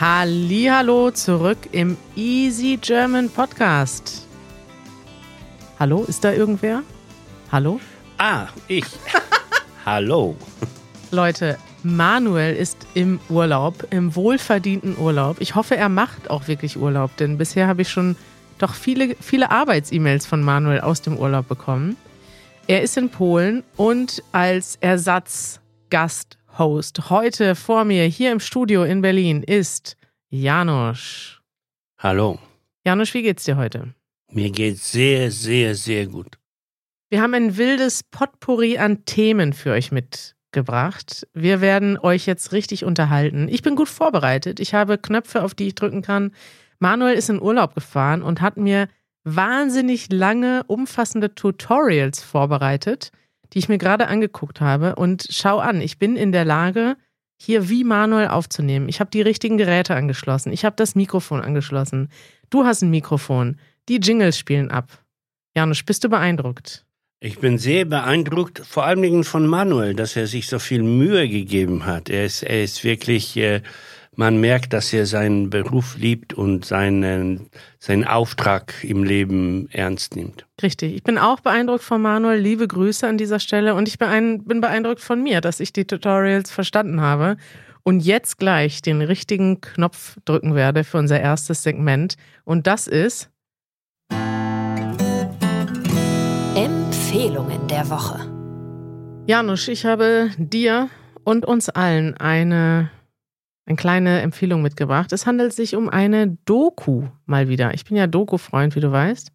Hallo zurück im Easy German Podcast. Hallo, ist da irgendwer? Hallo? Ah, ich. Hallo. Leute, Manuel ist im Urlaub, im wohlverdienten Urlaub. Ich hoffe, er macht auch wirklich Urlaub, denn bisher habe ich schon doch viele, viele Arbeits-E-Mails von Manuel aus dem Urlaub bekommen. Er ist in Polen und als Ersatzgast-Host heute vor mir hier im Studio in Berlin ist Janusz. Hallo. Janusz, wie geht's dir heute? Mir geht's sehr, sehr, sehr gut. Wir haben ein wildes Potpourri an Themen für euch mitgebracht. Wir werden euch jetzt richtig unterhalten. Ich bin gut vorbereitet. Ich habe Knöpfe, auf die ich drücken kann. Manuel ist in Urlaub gefahren und hat mir wahnsinnig lange, umfassende Tutorials vorbereitet, die ich mir gerade angeguckt habe. Und schau an, ich bin in der Lage, hier wie Manuel aufzunehmen. Ich habe die richtigen Geräte angeschlossen. Ich habe das Mikrofon angeschlossen. Du hast ein Mikrofon. Die Jingles spielen ab. Janusz, bist du beeindruckt? Ich bin sehr beeindruckt, vor allen Dingen von Manuel, dass er sich so viel Mühe gegeben hat. Er ist, er ist wirklich, äh, man merkt, dass er seinen Beruf liebt und seinen, seinen Auftrag im Leben ernst nimmt. Richtig. Ich bin auch beeindruckt von Manuel. Liebe Grüße an dieser Stelle. Und ich bin, bin beeindruckt von mir, dass ich die Tutorials verstanden habe und jetzt gleich den richtigen Knopf drücken werde für unser erstes Segment. Und das ist Empfehlungen der Woche. Janusz, ich habe dir und uns allen eine, eine kleine Empfehlung mitgebracht. Es handelt sich um eine Doku mal wieder. Ich bin ja Doku-Freund, wie du weißt.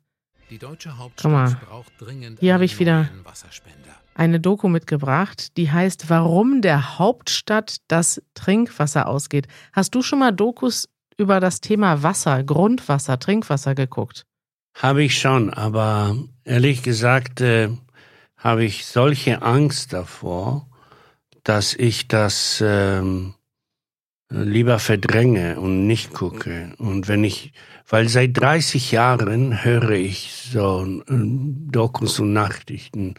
Die deutsche Hauptstadt mal, braucht dringend hier habe ich wieder-. Eine Doku mitgebracht, die heißt Warum der Hauptstadt das Trinkwasser ausgeht. Hast du schon mal Dokus über das Thema Wasser, Grundwasser, Trinkwasser geguckt? Habe ich schon, aber ehrlich gesagt äh, habe ich solche Angst davor, dass ich das ähm, lieber verdränge und nicht gucke. Und wenn ich, weil seit 30 Jahren höre ich so äh, Dokus und Nachrichten,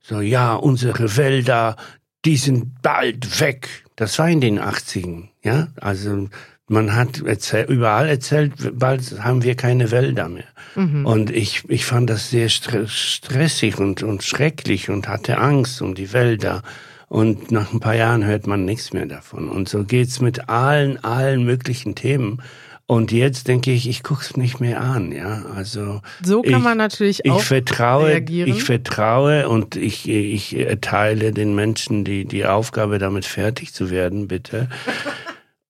so ja, unsere Wälder, die sind bald weg. Das war in den 80ern, ja, also man hat erzähl, überall erzählt, bald haben wir keine Wälder mehr. Mhm. Und ich, ich fand das sehr stre stressig und, und schrecklich und hatte Angst um die Wälder. Und nach ein paar Jahren hört man nichts mehr davon. Und so geht's mit allen, allen möglichen Themen. Und jetzt denke ich, ich guck's nicht mehr an, ja. Also So kann ich, man natürlich ich auch vertraue, reagieren. ich vertraue und ich, ich erteile den Menschen die, die Aufgabe, damit fertig zu werden, bitte.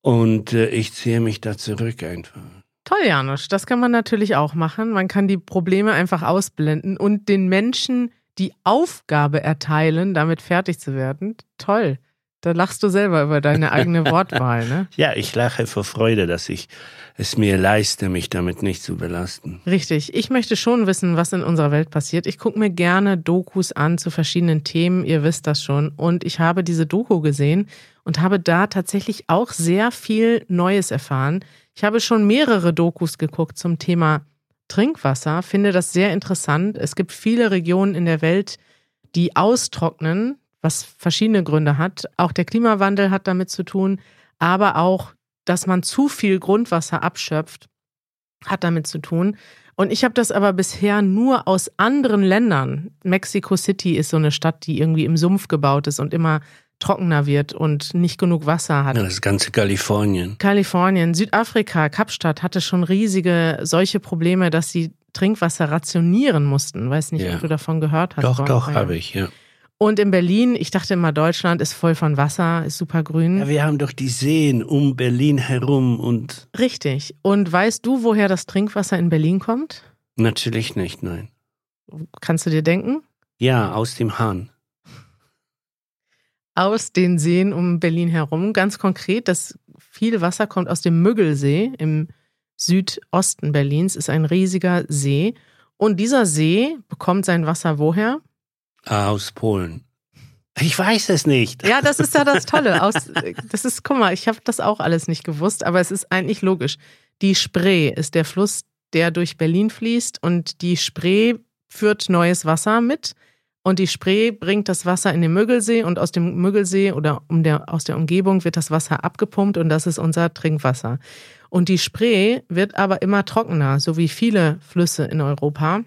Und äh, ich ziehe mich da zurück einfach. Toll, Janusz. Das kann man natürlich auch machen. Man kann die Probleme einfach ausblenden und den Menschen die Aufgabe erteilen, damit fertig zu werden. Toll. Da lachst du selber über deine eigene Wortwahl, ne? Ja, ich lache vor Freude, dass ich es mir leiste, mich damit nicht zu belasten. Richtig. Ich möchte schon wissen, was in unserer Welt passiert. Ich gucke mir gerne Dokus an zu verschiedenen Themen. Ihr wisst das schon. Und ich habe diese Doku gesehen und habe da tatsächlich auch sehr viel Neues erfahren. Ich habe schon mehrere Dokus geguckt zum Thema Trinkwasser, finde das sehr interessant. Es gibt viele Regionen in der Welt, die austrocknen, was verschiedene Gründe hat. Auch der Klimawandel hat damit zu tun, aber auch, dass man zu viel Grundwasser abschöpft, hat damit zu tun. Und ich habe das aber bisher nur aus anderen Ländern. Mexico City ist so eine Stadt, die irgendwie im Sumpf gebaut ist und immer trockener wird und nicht genug Wasser hat. Ja, das ganze Kalifornien. Kalifornien, Südafrika, Kapstadt hatte schon riesige solche Probleme, dass sie Trinkwasser rationieren mussten. Weiß nicht, Ja. ob du davon gehört hast. Doch, doch, Ja. habe ich, ja. Und in Berlin, ich dachte immer, Deutschland ist voll von Wasser, ist super grün. Ja, wir haben doch die Seen um Berlin herum und Richtig. Und weißt du, woher das Trinkwasser in Berlin kommt? natürlich nicht, nein. Kannst du dir denken? Ja, aus dem Hahn. Aus den Seen um Berlin herum. Ganz konkret, das viel Wasser kommt aus dem Müggelsee im Südosten Berlins, ist ein riesiger See. Und dieser See bekommt sein Wasser woher? Aus Polen. Ich weiß es nicht. Ja, das ist ja das Tolle. Aus, das ist, guck mal, ich habe das auch alles nicht gewusst, aber es ist eigentlich logisch. Die Spree ist der Fluss, der durch Berlin fließt und die Spree führt neues Wasser mit Und die Spree bringt das Wasser in den Müggelsee und aus dem Müggelsee oder um der, aus der Umgebung wird das Wasser abgepumpt und das ist unser Trinkwasser. Und die Spree wird aber immer trockener, so wie viele Flüsse in Europa,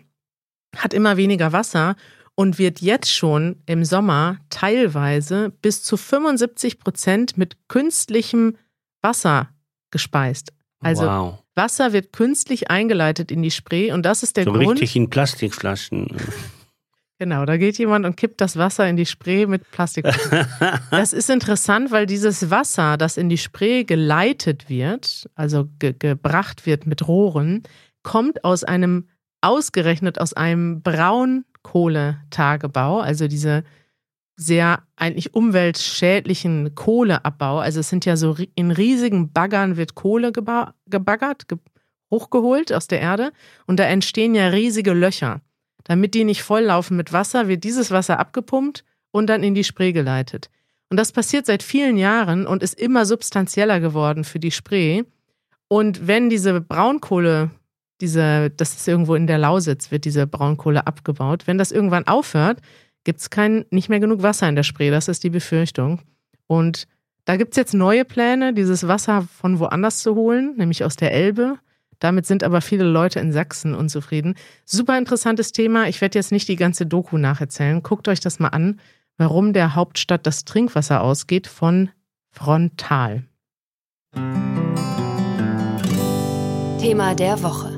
hat immer weniger Wasser und wird jetzt schon im Sommer teilweise bis zu 75 Prozent mit künstlichem Wasser gespeist. Also wow. Wasser wird künstlich eingeleitet in die Spree und das ist der so Grund. richtig in Plastikflaschen. Genau, da geht jemand und kippt das Wasser in die Spree mit Plastik. das ist interessant, weil dieses Wasser, das in die Spree geleitet wird, also ge gebracht wird mit Rohren, kommt aus einem, ausgerechnet aus einem Braunkohletagebau, also diese sehr eigentlich umweltschädlichen Kohleabbau. Also es sind ja so in riesigen Baggern wird Kohle gebaggert, ge hochgeholt aus der Erde und da entstehen ja riesige Löcher. Damit die nicht volllaufen mit Wasser, wird dieses Wasser abgepumpt und dann in die Spree geleitet. Und das passiert seit vielen Jahren und ist immer substanzieller geworden für die Spree. Und wenn diese Braunkohle, diese, das ist irgendwo in der Lausitz, wird diese Braunkohle abgebaut, wenn das irgendwann aufhört, gibt es nicht mehr genug Wasser in der Spree. Das ist die Befürchtung. Und da gibt es jetzt neue Pläne, dieses Wasser von woanders zu holen, nämlich aus der Elbe. Damit sind aber viele Leute in Sachsen unzufrieden. Super interessantes Thema. Ich werde jetzt nicht die ganze Doku nacherzählen. Guckt euch das mal an, warum der Hauptstadt das Trinkwasser ausgeht von Frontal. Thema der Woche.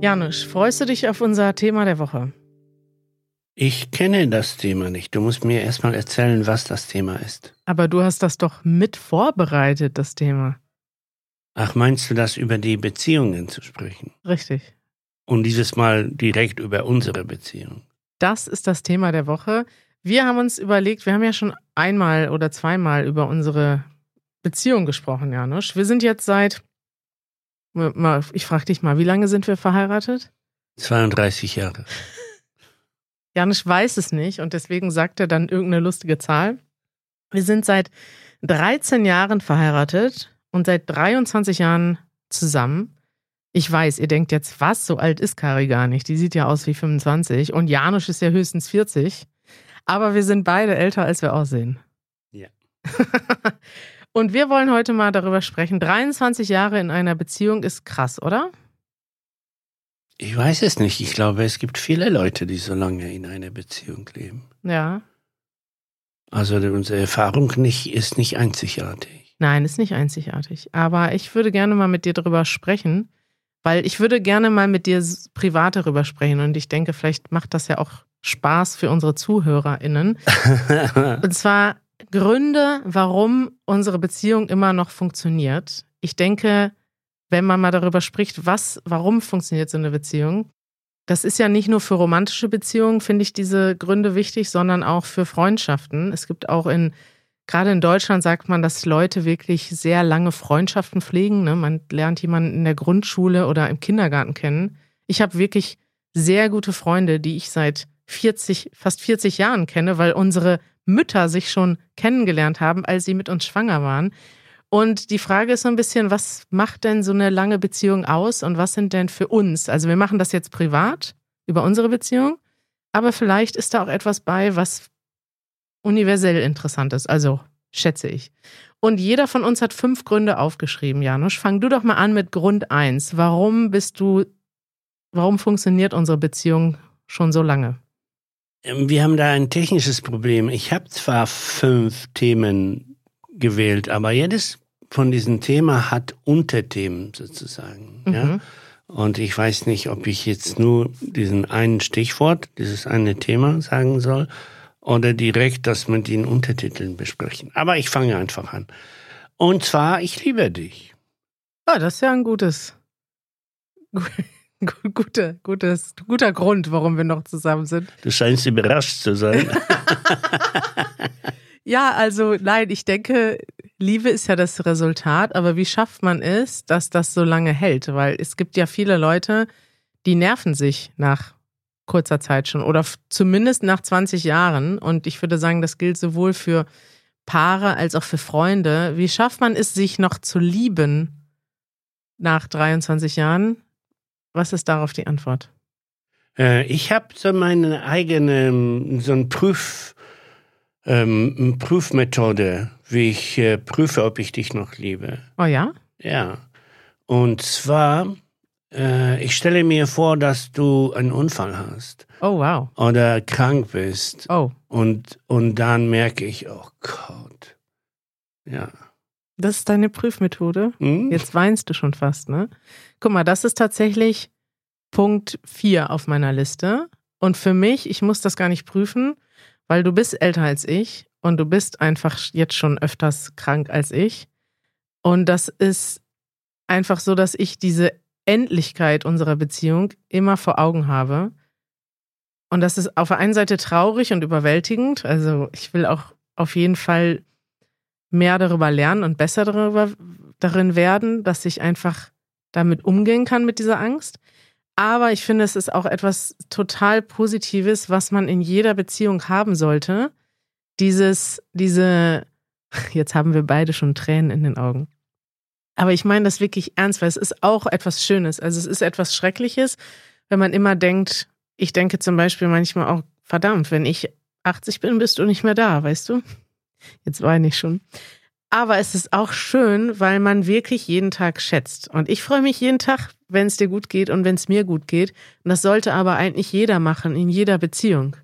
Janusz, freust du dich auf unser Thema der Woche? Ich kenne das Thema nicht. Du musst mir erstmal erzählen, was das Thema ist. Aber du hast das doch mit vorbereitet, das Thema. Ach, meinst du das über die Beziehungen zu sprechen? Richtig. Und dieses Mal direkt über unsere Beziehung. Das ist das Thema der Woche. Wir haben uns überlegt, wir haben ja schon einmal oder zweimal über unsere Beziehung gesprochen, Janusz. Wir sind jetzt seit, ich frage dich mal, wie lange sind wir verheiratet? 32 Jahre. Janusz weiß es nicht und deswegen sagt er dann irgendeine lustige Zahl. Wir sind seit 13 Jahren verheiratet und seit 23 Jahren zusammen. Ich weiß, ihr denkt jetzt, was? So alt ist Kari gar nicht. Die sieht ja aus wie 25 und Janusz ist ja höchstens 40. Aber wir sind beide älter, als wir aussehen. Ja. und wir wollen heute mal darüber sprechen. 23 Jahre in einer Beziehung ist krass, oder? Ich weiß es nicht. Ich glaube, es gibt viele Leute, die so lange in einer Beziehung leben. Ja. Also unsere Erfahrung nicht, ist nicht einzigartig. Nein, ist nicht einzigartig. Aber ich würde gerne mal mit dir darüber sprechen, weil ich würde gerne mal mit dir privat darüber sprechen. Und ich denke, vielleicht macht das ja auch Spaß für unsere ZuhörerInnen. Und zwar Gründe, warum unsere Beziehung immer noch funktioniert. Ich denke, wenn man mal darüber spricht, was, warum funktioniert so eine Beziehung, das ist ja nicht nur für romantische Beziehungen, finde ich diese Gründe wichtig, sondern auch für Freundschaften. Es gibt auch in, gerade in Deutschland sagt man, dass Leute wirklich sehr lange Freundschaften pflegen. Ne? Man lernt jemanden in der Grundschule oder im Kindergarten kennen. Ich habe wirklich sehr gute Freunde, die ich seit 40, fast 40 Jahren kenne, weil unsere Mütter sich schon kennengelernt haben, als sie mit uns schwanger waren. Und die Frage ist so ein bisschen, was macht denn so eine lange Beziehung aus und was sind denn für uns? Also wir machen das jetzt privat über unsere Beziehung, aber vielleicht ist da auch etwas bei, was universell interessant ist. Also schätze ich. Und jeder von uns hat fünf Gründe aufgeschrieben, Janusz. Fang du doch mal an mit Grund eins. Warum bist du, warum funktioniert unsere Beziehung schon so lange? Ähm, wir haben da ein technisches Problem. Ich habe zwar fünf Themen gewählt, aber jedes von diesem Thema hat Unterthemen sozusagen. Mhm. Ja? Und ich weiß nicht, ob ich jetzt nur diesen einen Stichwort, dieses eine Thema sagen soll oder direkt das mit den Untertiteln besprechen. Aber ich fange einfach an. Und zwar, ich liebe dich. Ah, das ist ja ein gutes, guter, gutes, guter Grund, warum wir noch zusammen sind. Du scheinst überrascht zu sein. ja, also nein, ich denke, Liebe ist ja das Resultat, aber wie schafft man es, dass das so lange hält? Weil es gibt ja viele Leute, die nerven sich nach kurzer Zeit schon oder zumindest nach 20 Jahren. Und ich würde sagen, das gilt sowohl für Paare als auch für Freunde. Wie schafft man es, sich noch zu lieben nach 23 Jahren? Was ist darauf die Antwort? Äh, ich habe so meine eigene, so ein Prüf, ähm, Prüfmethode, wie ich äh, prüfe, ob ich dich noch liebe. Oh ja? Ja. Und zwar, äh, ich stelle mir vor, dass du einen Unfall hast Oh wow. oder krank bist. Oh, Und, und dann merke ich, oh Gott. Ja. das ist deine Prüfmethode. Hm? Jetzt weinst du schon fast, ne? Guck mal, das ist tatsächlich Punkt 4 auf meiner Liste. Und für mich, ich muss das gar nicht prüfen, weil du bist älter als ich und du bist einfach jetzt schon öfters krank als ich. Und das ist einfach so, dass ich diese Endlichkeit unserer Beziehung immer vor Augen habe. Und das ist auf der einen Seite traurig und überwältigend. Also ich will auch auf jeden Fall mehr darüber lernen und besser darüber, darin werden, dass ich einfach damit umgehen kann mit dieser Angst. Aber ich finde, es ist auch etwas total Positives, was man in jeder Beziehung haben sollte. Dieses, diese, jetzt haben wir beide schon Tränen in den Augen. Aber ich meine das wirklich ernst, weil es ist auch etwas Schönes. Also es ist etwas Schreckliches, wenn man immer denkt, ich denke zum Beispiel manchmal auch, verdammt, wenn ich 80 bin, bist du nicht mehr da, weißt du? Jetzt weine ich schon. Aber es ist auch schön, weil man wirklich jeden Tag schätzt. Und ich freue mich jeden Tag, wenn es dir gut geht und wenn es mir gut geht. Und das sollte aber eigentlich jeder machen, in jeder Beziehung.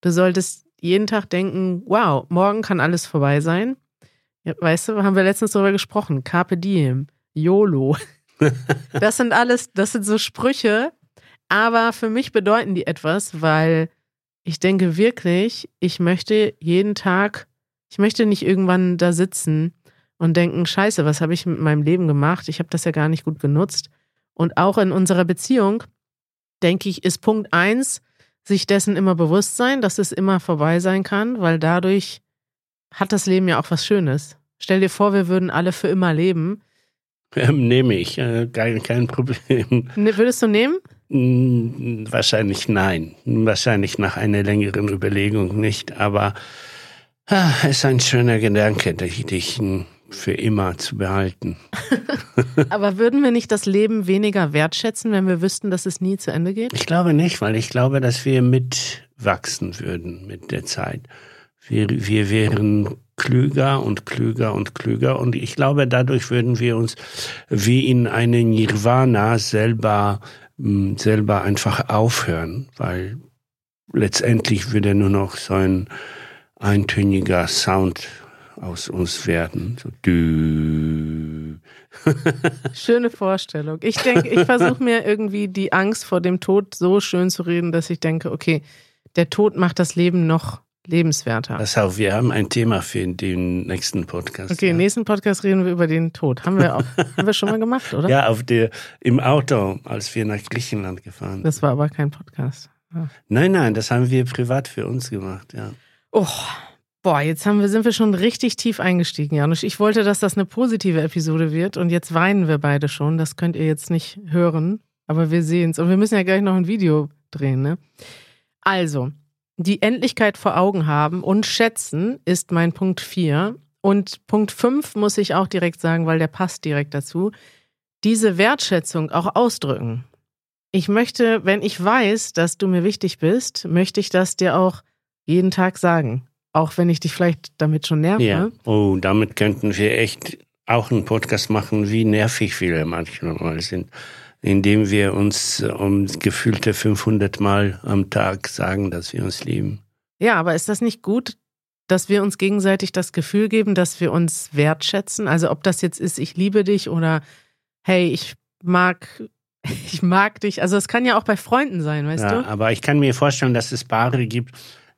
Du solltest jeden Tag denken, wow, morgen kann alles vorbei sein. Ja, weißt du, haben wir letztens darüber gesprochen. Carpe diem, YOLO. Das sind alles, das sind so Sprüche, aber für mich bedeuten die etwas, weil ich denke wirklich, ich möchte jeden Tag, ich möchte nicht irgendwann da sitzen und denken, scheiße, was habe ich mit meinem Leben gemacht? Ich habe das ja gar nicht gut genutzt. Und auch in unserer Beziehung, denke ich, ist Punkt eins, sich dessen immer bewusst sein, dass es immer vorbei sein kann, weil dadurch hat das Leben ja auch was Schönes. Stell dir vor, wir würden alle für immer leben. Ähm, nehme ich, äh, kein, kein Problem. Ne, Würdest du nehmen? Hm, Wahrscheinlich nein. Wahrscheinlich nach einer längeren Überlegung nicht. Aber ah, es ist ein schöner Gedanke, dich, dich hm, für immer zu behalten. Aber würden wir nicht das Leben weniger wertschätzen, wenn wir wüssten, dass es nie zu Ende geht? Ich glaube nicht, weil ich glaube, dass wir mitwachsen würden mit der Zeit. Wir, wir wären klüger und klüger und klüger und ich glaube, dadurch würden wir uns wie in eine Nirvana selber, mh, selber einfach aufhören, weil letztendlich würde nur noch so ein eintöniger Sound aus uns werden. So dü. Schöne Vorstellung. Ich denke, ich versuche mir irgendwie die Angst vor dem Tod so schön zu reden, dass ich denke, okay, der Tod macht das Leben noch lebenswerter. Pass auf, wir haben ein Thema für den nächsten Podcast. Okay, im ja. nächsten Podcast reden wir über den Tod. Haben wir auch, haben wir schon mal gemacht, oder? Ja, auf der, im Auto, als wir nach Griechenland gefahren sind. Das war aber kein Podcast. Nein, nein, das haben wir privat für uns gemacht, ja. Oh, boah, jetzt haben wir, sind wir schon richtig tief eingestiegen, Janusz. Ich wollte, dass das eine positive Episode wird und jetzt weinen wir beide schon. Das könnt ihr jetzt nicht hören, aber wir sehen es. Und wir müssen ja gleich noch ein Video drehen, ne? Also, die Endlichkeit vor Augen haben und schätzen ist mein Punkt 4. Und Punkt 5 muss ich auch direkt sagen, weil der passt direkt dazu. Diese Wertschätzung auch ausdrücken. Ich möchte, wenn ich weiß, dass du mir wichtig bist, möchte ich das dir auch jeden Tag sagen. Auch wenn ich dich vielleicht damit schon nerve. Ja. Oh, damit könnten wir echt auch einen Podcast machen, wie nervig wir manchmal sind, indem wir uns äh, um gefühlte 500 Mal am Tag sagen, dass wir uns lieben. Ja, aber ist das nicht gut, dass wir uns gegenseitig das Gefühl geben, dass wir uns wertschätzen? Also ob das jetzt ist, ich liebe dich oder hey, ich mag, ich mag dich. Also es kann ja auch bei Freunden sein, weißt ja, du? aber ich kann mir vorstellen, dass es Paare gibt,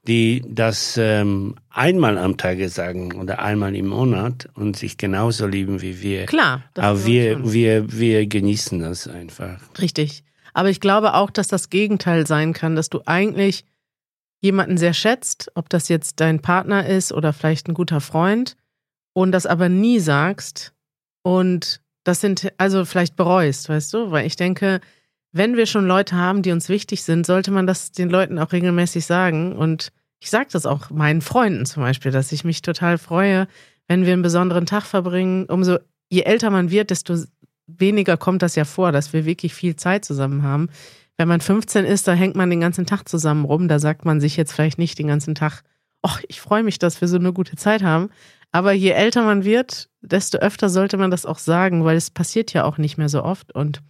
die das ähm, einmal am Tage sagen oder einmal im Monat und sich genauso lieben wie wir. Klar. das Aber wir, wir, wir genießen das einfach. Richtig. Aber ich glaube auch, dass das Gegenteil sein kann, dass du eigentlich jemanden sehr schätzt, ob das jetzt dein Partner ist oder vielleicht ein guter Freund und das aber nie sagst und das sind, also vielleicht bereust, weißt du? Weil ich denke, wenn wir schon Leute haben, die uns wichtig sind, sollte man das den Leuten auch regelmäßig sagen. Und ich sage das auch meinen Freunden zum Beispiel, dass ich mich total freue, wenn wir einen besonderen Tag verbringen. Umso je älter man wird, desto weniger kommt das ja vor, dass wir wirklich viel Zeit zusammen haben. wenn man 15 ist, da hängt man den ganzen Tag zusammen rum. Da sagt man sich jetzt vielleicht nicht den ganzen Tag, ach, ich freue mich, dass wir so eine gute Zeit haben. Aber je älter man wird, desto öfter sollte man das auch sagen, weil es passiert ja auch nicht mehr so oft. Und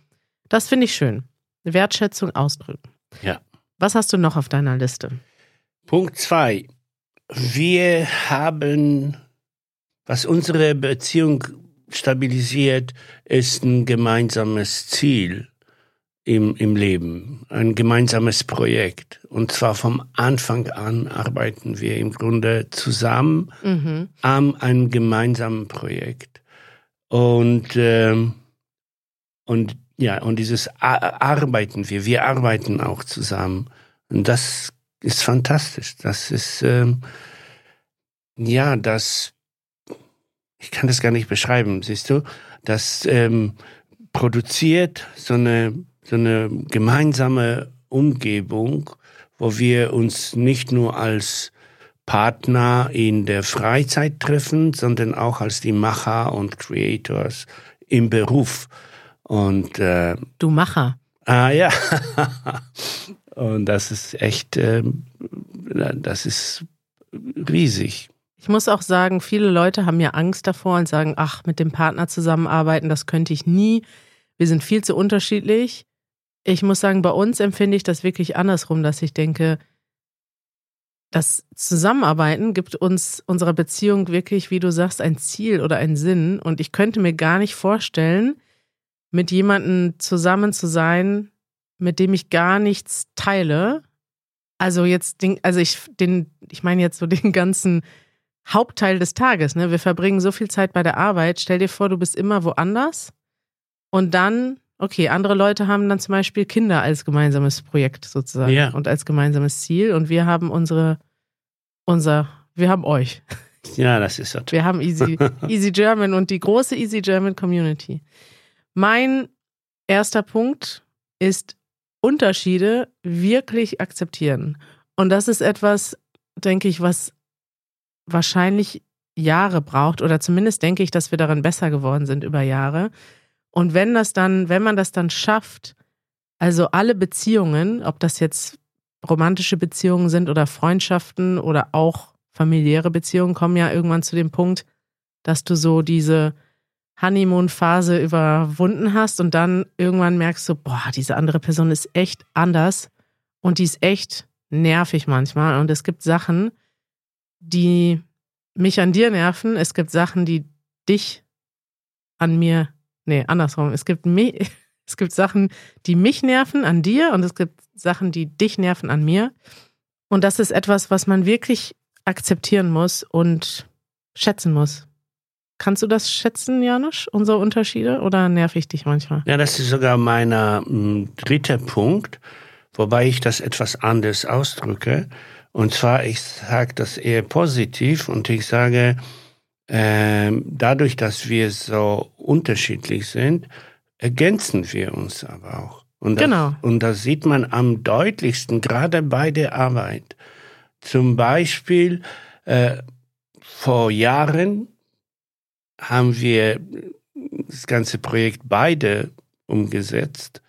das finde ich schön. Wertschätzung ausdrücken. Ja. Was hast du noch auf deiner Liste? Punkt zwei. Wir haben, was unsere Beziehung stabilisiert, ist ein gemeinsames Ziel im, im Leben, ein gemeinsames Projekt. Und zwar vom Anfang an arbeiten wir im Grunde zusammen Mhm. an einem gemeinsamen Projekt. Und, ähm, und ja, und dieses arbeiten wir, wir arbeiten auch zusammen. Und das ist fantastisch. Das ist, ähm, ja, das, ich kann das gar nicht beschreiben, siehst du? Das ähm, produziert so eine, so eine gemeinsame Umgebung, wo wir uns nicht nur als Partner in der Freizeit treffen, sondern auch als die Macher und Creators im Beruf. Und äh, Du Macher. ah ja, und das ist echt, ähm, das ist riesig. Ich muss auch sagen, viele Leute haben ja Angst davor und sagen, ach, mit dem Partner zusammenarbeiten, das könnte ich nie. Wir sind viel zu unterschiedlich. Ich muss sagen, bei uns empfinde ich das wirklich andersrum, dass ich denke, das Zusammenarbeiten gibt uns unserer Beziehung wirklich, wie du sagst, ein Ziel oder einen Sinn. Und ich könnte mir gar nicht vorstellen, mit jemandem zusammen zu sein, mit dem ich gar nichts teile. Also jetzt, den, also ich, den, ich meine jetzt so den ganzen Hauptteil des Tages. Ne? Wir verbringen so viel Zeit bei der Arbeit. Stell dir vor, du bist immer woanders. Und dann, okay, andere Leute haben dann zum Beispiel Kinder als gemeinsames Projekt sozusagen Ja. und als gemeinsames Ziel. Und wir haben unsere, unser, wir haben euch. Ja, das ist so toll. Wir haben Easy, Easy German und die große Easy German Community. Mein erster Punkt ist Unterschiede wirklich akzeptieren. Und das ist etwas, denke ich, was wahrscheinlich Jahre braucht oder zumindest denke ich, dass wir darin besser geworden sind über Jahre. Und wenn das dann, wenn man das dann schafft, also alle Beziehungen, ob das jetzt romantische Beziehungen sind oder Freundschaften oder auch familiäre Beziehungen, kommen ja irgendwann zu dem Punkt, dass du so diese Honeymoon-Phase überwunden hast und dann irgendwann merkst du, boah, diese andere Person ist echt anders und die ist echt nervig manchmal. Und es gibt Sachen, die mich an dir nerven. Es gibt Sachen, die dich an mir, nee, andersrum. Es gibt mich, es gibt Sachen, die mich nerven an dir und es gibt Sachen, die dich nerven an mir. Und das ist etwas, was man wirklich akzeptieren muss und schätzen muss. Kannst du das schätzen, Janusz, unsere Unterschiede? Oder nerv ich dich manchmal? Ja, das ist sogar mein äh, dritter Punkt, wobei ich das etwas anders ausdrücke. Und zwar, ich sage das eher positiv und ich sage, ähm, dadurch, dass wir so unterschiedlich sind, ergänzen wir uns aber auch. Und das, Genau. Und das sieht man am deutlichsten, gerade bei der Arbeit. Zum Beispiel, äh, vor Jahren haben wir das ganze Projekt beide umgesetzt.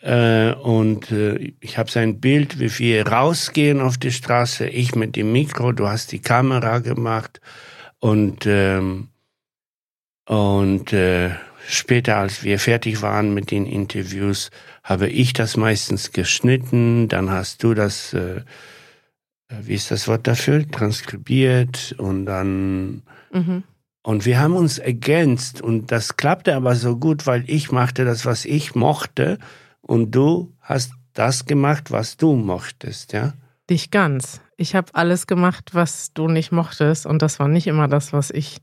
Äh, und äh, ich habe sein Bild, wie wir rausgehen auf die Straße, ich mit dem Mikro, du hast die Kamera gemacht und ähm, und äh, später, als wir fertig waren mit den Interviews, habe ich das meistens geschnitten, dann hast du das, äh, wie ist das Wort dafür, transkribiert und dann Mhm. Und wir haben uns ergänzt und das klappte aber so gut, weil ich machte das, was ich mochte und du hast das gemacht, was du mochtest, ja? Dich ganz. Ich habe alles gemacht, was du nicht mochtest und das war nicht immer das, was ich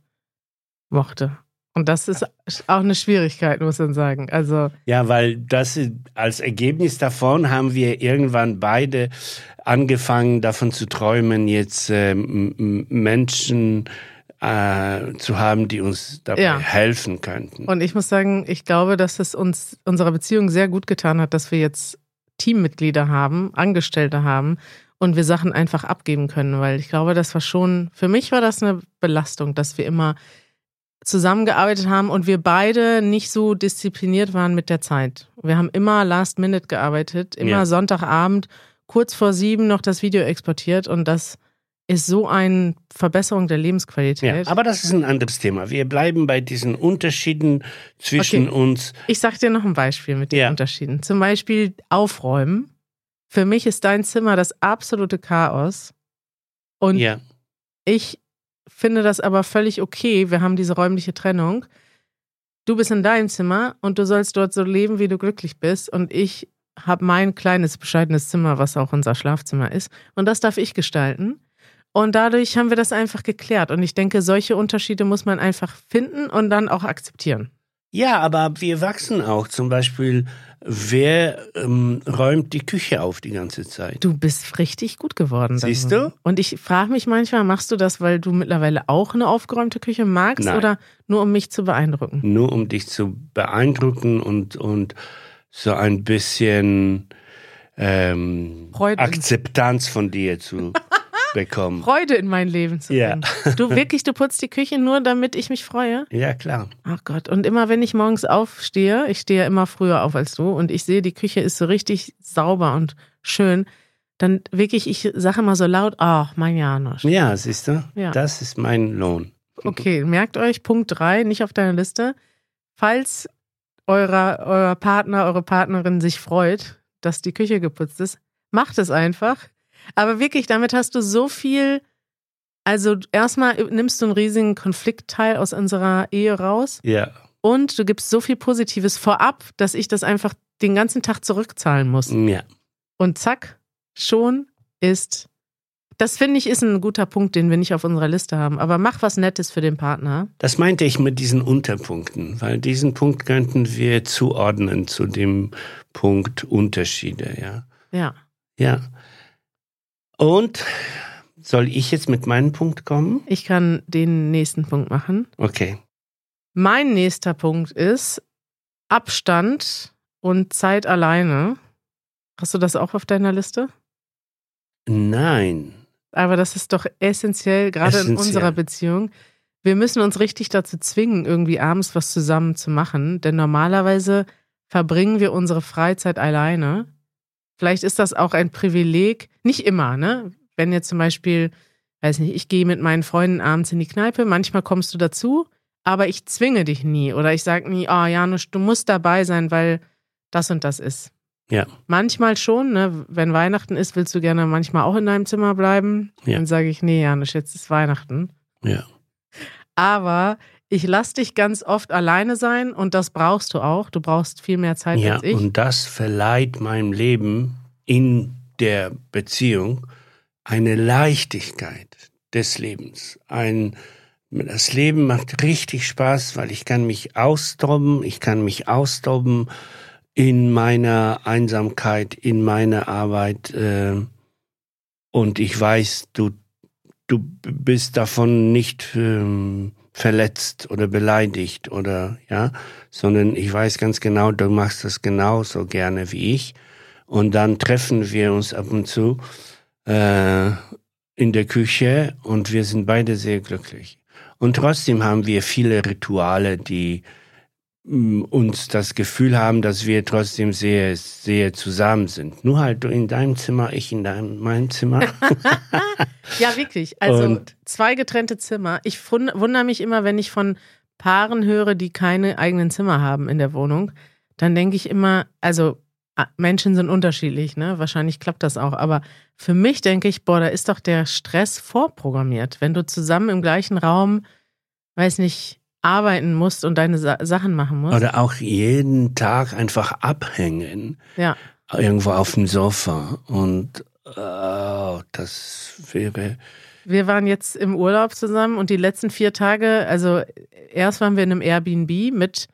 mochte. Und das ist auch eine Schwierigkeit, muss man sagen. Also, Ja, weil das als Ergebnis davon haben wir irgendwann beide angefangen, davon zu träumen, jetzt m- Menschen äh, zu haben, die uns dabei Ja. helfen könnten. und ich muss sagen, ich glaube, dass es uns unserer Beziehung sehr gut getan hat, dass wir jetzt Teammitglieder haben, Angestellte haben und wir Sachen einfach abgeben können, weil ich glaube, das war schon, für mich war das eine Belastung, dass wir immer zusammengearbeitet haben und wir beide nicht so diszipliniert waren mit der Zeit. Wir haben immer Last Minute gearbeitet, immer Ja. Sonntagabend, kurz vor sieben noch das Video exportiert und das ist so eine Verbesserung der Ja, Lebensqualität. aber das ist ein anderes Thema. Wir bleiben bei diesen Unterschieden zwischen Okay. uns. Ich sag dir noch ein Beispiel mit den Ja. Unterschieden. Zum Beispiel aufräumen. Für mich ist dein Zimmer das absolute Chaos. Und Ja, ich finde das aber völlig okay. Wir haben diese räumliche Trennung. Du bist in deinem Zimmer und du sollst dort so leben, wie du glücklich bist. Und ich habe mein kleines, bescheidenes Zimmer, was auch unser Schlafzimmer ist. Und das darf ich gestalten. Und dadurch haben wir das einfach geklärt. Und ich denke, solche Unterschiede muss man einfach finden und dann auch akzeptieren. ja, aber wir wachsen auch. Zum Beispiel, wer ähm, räumt die Küche auf die ganze Zeit? Du bist richtig gut geworden. darin. Siehst du? Und ich frage mich manchmal, machst du das, weil du mittlerweile auch eine aufgeräumte Küche magst Nein. oder nur um mich zu beeindrucken? Nur um dich zu beeindrucken und, und so ein bisschen ähm. Akzeptanz von dir zu bekommen. Freude in mein Leben zu Ja. bringen. Du wirklich, du putzt die Küche nur, damit ich mich freue? Ja, klar. Ach Gott. Und immer wenn ich morgens aufstehe, ich stehe ja immer früher auf als du und ich sehe, die Küche ist so richtig sauber und schön, dann wirklich, ich sage immer so laut, ach, mein Janusz. Ja, siehst du? Ja. Das ist mein Lohn. Okay, merkt euch Punkt 3, nicht auf deiner Liste. Falls eurer, euer Partner, eure Partnerin sich freut, dass die Küche geputzt ist, macht es einfach. Aber wirklich, damit hast du so viel. Also, erstmal nimmst du einen riesigen Konfliktteil aus unserer Ehe raus Ja. und du gibst so viel Positives vorab, dass ich das einfach den ganzen Tag zurückzahlen muss. Ja. Und zack, schon ist. Das finde ich ist ein guter Punkt, den wir nicht auf unserer Liste haben. Aber mach was Nettes für den Partner. Das meinte ich mit diesen Unterpunkten, weil diesen Punkt könnten wir zuordnen zu dem Punkt Unterschiede, ja. Ja. Ja. Und soll ich jetzt mit meinem Punkt kommen? Ich kann den nächsten Punkt machen. Okay. Mein nächster Punkt ist Abstand und Zeit alleine. Hast du das auch auf deiner Liste? Nein. Aber das ist doch essentiell, gerade in Essentiell. unserer Beziehung. Wir müssen uns richtig dazu zwingen, irgendwie abends was zusammen zu machen, denn normalerweise verbringen wir unsere Freizeit alleine. Vielleicht ist das auch ein Privileg, nicht immer, ne? Wenn jetzt zum Beispiel, weiß nicht, ich gehe mit meinen Freunden abends in die Kneipe, manchmal kommst du dazu, aber ich zwinge dich nie oder ich sage nie, oh Janusz, du musst dabei sein, weil das und das ist. Ja. Manchmal schon, ne? Wenn Weihnachten ist, willst du gerne manchmal auch in deinem Zimmer bleiben. Ja. Dann sage ich, nee, Janusz, jetzt ist Weihnachten. Ja. Aber ich lass dich ganz oft alleine sein und das brauchst du auch. Du brauchst viel mehr Zeit Ja, als ich. und das verleiht meinem Leben in der Beziehung eine Leichtigkeit des Lebens. Ein, das Leben macht richtig Spaß, weil ich kann mich austoben, ich kann mich austoben in meiner Einsamkeit, in meiner Arbeit. Äh, und ich weiß, du, du bist davon nicht ähm, verletzt oder beleidigt oder ja, sondern ich weiß ganz genau, du machst das genauso gerne wie ich. Und dann treffen wir uns ab und zu äh, in der Küche und wir sind beide sehr glücklich. Und trotzdem haben wir viele Rituale, die uns das Gefühl haben, dass wir trotzdem sehr, sehr zusammen sind. Nur halt du in deinem Zimmer, ich in deinem, meinem Zimmer. Ja, wirklich. Also Und- zwei getrennte Zimmer. Ich wundere mich immer, wenn ich von Paaren höre, die keine eigenen Zimmer haben in der Wohnung. Dann denke ich immer, also Menschen sind unterschiedlich, ne? Wahrscheinlich klappt das auch. Aber für mich denke ich, boah, da ist doch der Stress vorprogrammiert. Wenn du zusammen im gleichen Raum, weiß nicht, arbeiten musst und deine Sa Sachen machen musst. Oder auch jeden Tag einfach abhängen. Ja. Irgendwo auf dem Sofa. Und oh, das wäre. Wir waren jetzt im Urlaub zusammen und die letzten vier Tage, also erst waren wir in einem Airbnb mit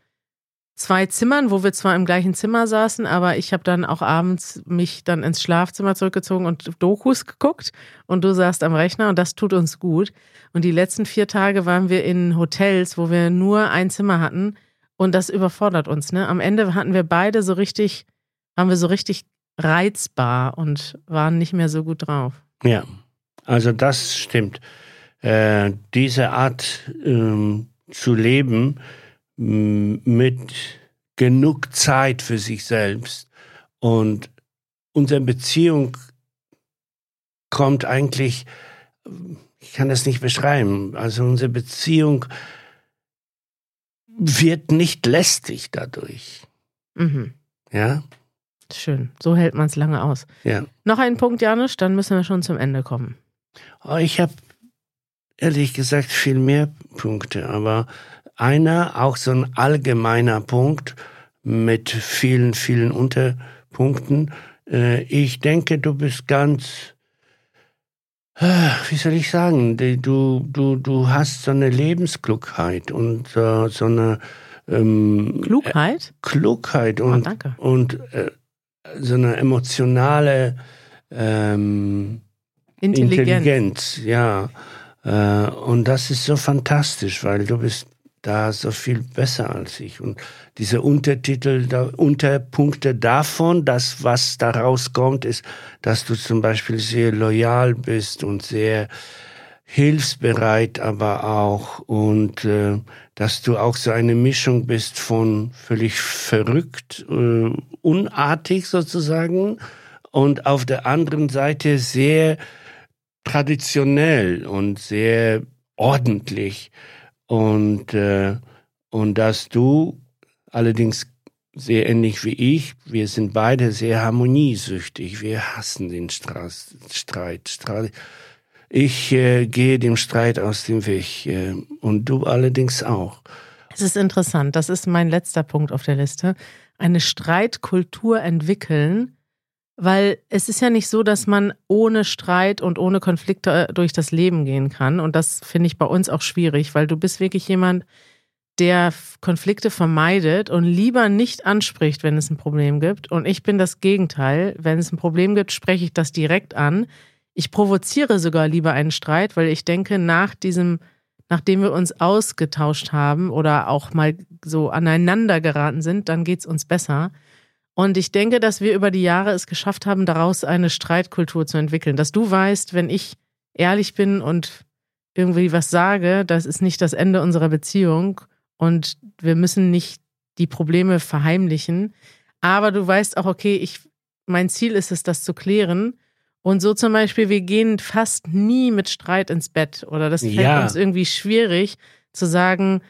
zwei Zimmern, wo wir zwar im gleichen Zimmer saßen, aber ich habe dann auch abends mich dann ins Schlafzimmer zurückgezogen und Dokus geguckt und du saßt am Rechner und das tut uns gut. Und die letzten vier Tage waren wir in Hotels, wo wir nur ein Zimmer hatten und das überfordert uns. Ne? Am Ende hatten wir beide so richtig, waren wir so richtig reizbar und waren nicht mehr so gut drauf. Ja, also das stimmt. Äh, diese Art ähm, zu leben mit genug Zeit für sich selbst. Und unsere Beziehung kommt eigentlich, ich kann das nicht beschreiben, also unsere Beziehung wird nicht lästig dadurch. Mhm. Ja, Schön. So hält man es lange aus. ja. Noch ein Punkt, Janusz, dann müssen wir schon zum Ende kommen. Oh, ich habe ehrlich gesagt viel mehr Punkte, aber einer, auch so ein allgemeiner Punkt mit vielen, vielen Unterpunkten. Äh, ich denke, du bist ganz, äh, wie soll ich sagen, du, du, du hast so eine Lebensklugheit und äh, so eine ähm, Klugheit? Klugheit Oh, und, danke. und äh, so eine emotionale ähm, Intelligenz. Intelligenz, ja. Äh, und das ist so fantastisch, weil du bist da so viel besser als ich. Und diese Untertitel, da, Unterpunkte davon, das, was daraus kommt, ist, dass du zum Beispiel sehr loyal bist und sehr hilfsbereit, aber auch und äh, dass du auch so eine Mischung bist von völlig verrückt, äh, unartig sozusagen und auf der anderen Seite sehr traditionell und sehr ordentlich und äh, und dass du allerdings sehr ähnlich wie ich, wir sind beide sehr harmoniesüchtig. Wir hassen den Straß, Streit. Streit. Ich äh, gehe dem Streit aus dem Weg äh, und du allerdings auch. Es ist interessant, das ist mein letzter Punkt auf der Liste. Eine Streitkultur entwickeln, weil es ist ja nicht so, dass man ohne Streit und ohne Konflikte äh, durch das Leben gehen kann. Und das finde ich bei uns auch schwierig, weil du bist wirklich jemand, der Konflikte vermeidet und lieber nicht anspricht, wenn es ein Problem gibt. Und ich bin das Gegenteil. Wenn es ein Problem gibt, spreche ich das direkt an. Ich provoziere sogar lieber einen Streit, weil ich denke, nach diesem nachdem wir uns ausgetauscht haben oder auch mal so aneinander geraten sind, dann geht's uns besser. Und ich denke, dass wir über die Jahre es geschafft haben, daraus eine Streitkultur zu entwickeln. Dass du weißt, wenn ich ehrlich bin und irgendwie was sage, das ist nicht das Ende unserer Beziehung und wir müssen nicht die Probleme verheimlichen. Aber du weißt auch, okay, ich, mein Ziel ist es, das zu klären. Und so zum Beispiel, wir gehen fast nie mit Streit ins Bett oder das fällt Ja. uns irgendwie schwierig zu sagen,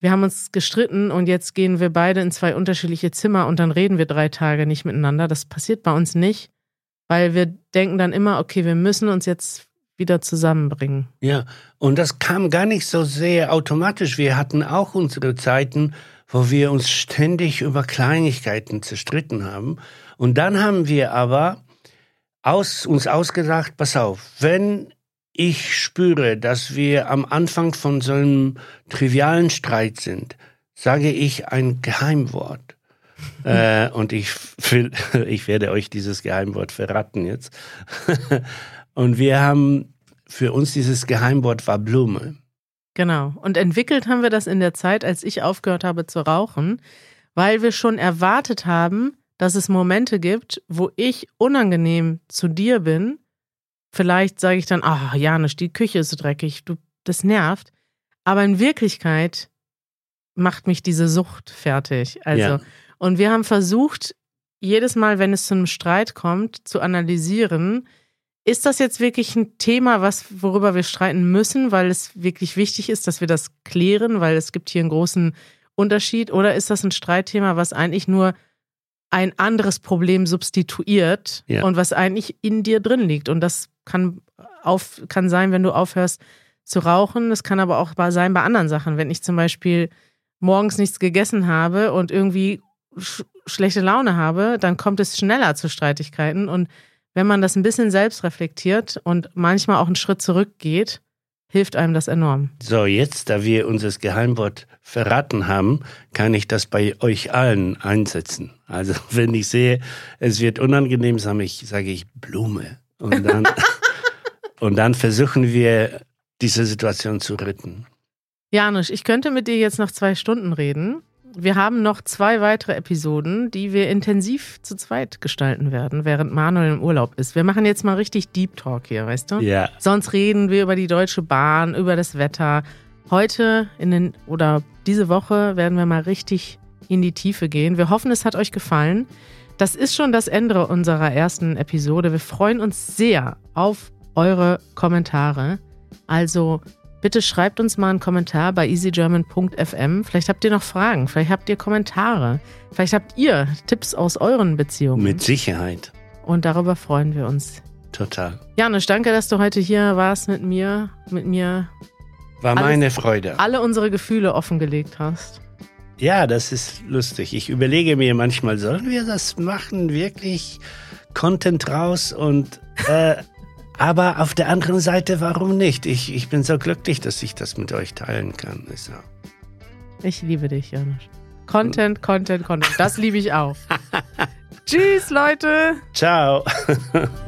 wir haben uns gestritten und jetzt gehen wir beide in zwei unterschiedliche Zimmer und dann reden wir drei Tage nicht miteinander. Das passiert bei uns nicht, weil wir denken dann immer, okay, wir müssen uns jetzt wieder zusammenbringen. Ja, und das kam gar nicht so sehr automatisch. Wir hatten auch unsere Zeiten, wo wir uns ständig über Kleinigkeiten zerstritten haben. Und dann haben wir aber aus, uns ausgedacht, pass auf, wenn ich spüre, dass wir am Anfang von so einem trivialen Streit sind, sage ich ein Geheimwort. äh, und ich, will, ich werde euch dieses Geheimwort verraten jetzt. und wir haben für uns dieses Geheimwort war Blume. Genau. Und entwickelt haben wir das in der Zeit, als ich aufgehört habe zu rauchen, weil wir schon erwartet haben, dass es Momente gibt, wo ich unangenehm zu dir bin. Vielleicht sage ich dann, ah, Janusz, die Küche ist so dreckig, du, das nervt. Aber in Wirklichkeit macht mich diese Sucht fertig. Also, Ja. und wir haben versucht, jedes Mal, wenn es zu einem Streit kommt, zu analysieren, ist das jetzt wirklich ein Thema, was, worüber wir streiten müssen, weil es wirklich wichtig ist, dass wir das klären, weil es gibt hier einen großen Unterschied? Oder ist das ein Streitthema, was eigentlich nur ein anderes Problem substituiert Ja. und was eigentlich in dir drin liegt? Und das kann, auf, kann sein, wenn du aufhörst zu rauchen. Es kann aber auch bei- sein bei anderen Sachen. Wenn ich zum Beispiel morgens nichts gegessen habe und irgendwie sch schlechte Laune habe, dann kommt es schneller zu Streitigkeiten. Und wenn man das ein bisschen selbst reflektiert und manchmal auch einen Schritt zurückgeht, hilft einem das enorm. So, jetzt, da wir unser Geheimwort verraten haben, kann ich das bei euch allen einsetzen. Also, wenn ich sehe, es wird unangenehm, sage ich, sage ich Blume. Und dann, und dann versuchen wir, diese Situation zu retten. Janusz, ich könnte mit dir jetzt noch zwei Stunden reden. Wir haben noch zwei weitere Episoden, die wir intensiv zu zweit gestalten werden, während Manuel im Urlaub ist. Wir machen jetzt mal richtig Deep Talk hier, weißt du? Ja, Sonst reden wir über die Deutsche Bahn, über das Wetter. Heute in den oder diese Woche werden wir mal richtig in die Tiefe gehen. Wir hoffen, es hat euch gefallen. Das ist schon das Ende unserer ersten Episode. Wir freuen uns sehr auf eure Kommentare. Also bitte schreibt uns mal einen Kommentar bei easygerman.fm. Vielleicht habt ihr noch Fragen, vielleicht habt ihr Kommentare, vielleicht habt ihr Tipps aus euren Beziehungen. Mit Sicherheit. Und darüber freuen wir uns. Total. Janusz, danke, dass du heute hier warst mit mir, mit mir War Alles- meine Freude. alle unsere Gefühle offengelegt hast. Ja, das ist lustig. Ich überlege mir manchmal, sollen wir das machen? Wirklich Content raus und äh, aber auf der anderen Seite, warum nicht? Ich, ich bin so glücklich, dass ich das mit euch teilen kann. Ja- Ich liebe dich, Janusz. Content, Content, Content. Das liebe ich auch. Tschüss, Leute. Ciao.